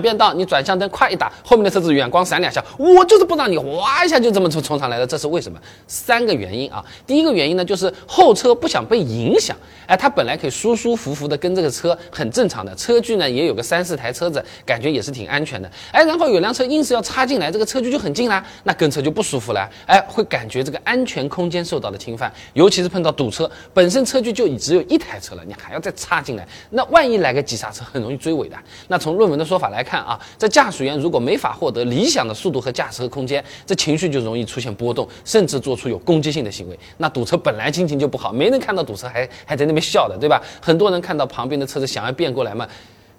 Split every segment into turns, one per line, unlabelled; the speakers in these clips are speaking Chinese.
变道，你转向灯快一打，后面的车子远光闪两下，我就是不让你哗一下就这么冲冲上来了，这是为什么？三个原因啊。第一个原因呢，就是后车不想被影响，哎，它本来可以舒舒服服的跟这个车很正常的，车距呢也有个三四台车子，感觉也是挺安全的，哎，然后有辆车硬是要插进来，这个车距就很近啦，那跟车就不舒服了，哎，会感觉这个安全空间受到了侵犯，尤其是碰到堵车，本身车距就只有一台车了，你还要再插进来，那万一来个急刹车，很容易追尾的。那从论文的说法来看啊，这驾驶员如果没法获得理想的速度和驾驶的空间，这情绪就容易出现波动，甚至做出有攻击性的行为。那堵车本来心情就不好，没人看到堵车还还在那边笑的，对吧？很多人看到旁边的车子想要变过来嘛，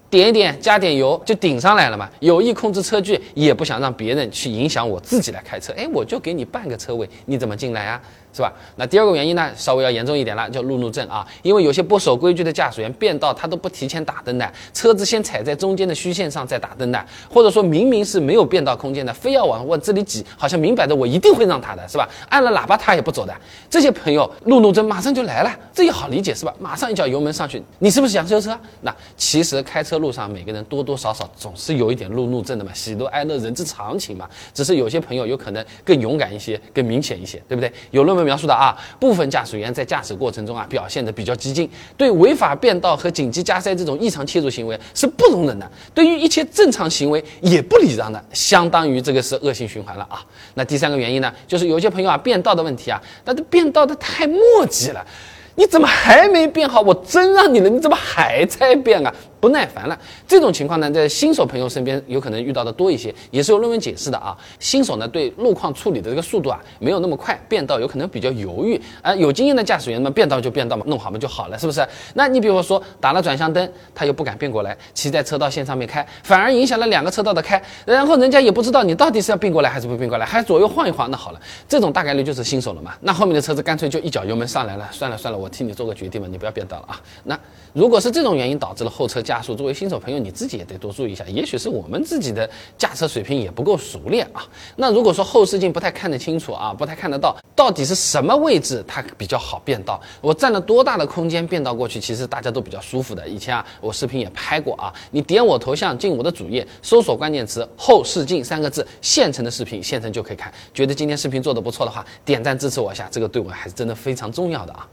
点一点加点油就顶上来了嘛，有意控制车距，也不想让别人去影响我自己来开车。哎，我就给你半个车位，你怎么进来啊？是吧？那第二个原因呢，稍微要严重一点了，叫路怒症啊。因为有些不守规矩的驾驶员变道，他都不提前打灯的，车子先踩在中间的虚线上再打灯的，或者说明明是没有变道空间的，非要往我这里挤，好像明摆着我一定会让他的，是吧？按了喇叭他也不走的，这些朋友路怒症马上就来了，这也好理解是吧？马上一脚油门上去，你是不是想修车？那其实开车路上每个人多多少少总是有一点路怒症的嘛，喜怒哀乐人之常情嘛，只是有些朋友有可能更勇敢一些，更明显一些，对不对？有论文。描述的啊，部分驾驶员在驾驶过程中啊表现的比较激进，对违法变道和紧急加塞这种异常切入行为是不容忍的，对于一切正常行为也不礼让的，相当于这个是恶性循环了啊。那第三个原因呢，就是有些朋友啊变道的问题啊，那这变道的太墨迹了，你怎么还没变好？我真让你了，你怎么还在变啊？不耐烦了，这种情况呢，在新手朋友身边有可能遇到的多一些，也是有论文解释的啊。新手呢，对路况处理的这个速度啊，没有那么快，变道有可能比较犹豫啊。有经验的驾驶员呢，变道就变道嘛，弄好嘛就好了，是不是？那你比如说打了转向灯，他又不敢变过来，骑在车道线上面开，反而影响了两个车道的开，然后人家也不知道你到底是要并过来还是不并过来，还左右晃一晃，那好了，这种大概率就是新手了嘛。那后面的车子干脆就一脚油门上来了，算了算了，我替你做个决定嘛，你不要变道了啊。那如果是这种原因导致了后车加速，作为新手朋友，你自己也得多注意一下。也许是我们自己的驾车水平也不够熟练啊。那如果说后视镜不太看得清楚啊，不太看得到，到底是什么位置它比较好变道？我占了多大的空间变道过去，其实大家都比较舒服的。以前啊，我视频也拍过啊。你点我头像进我的主页，搜索关键词“后视镜”三个字，现成的视频现成就可以看。觉得今天视频做的不错的话，点赞支持我一下，这个对我还是真的非常重要的啊。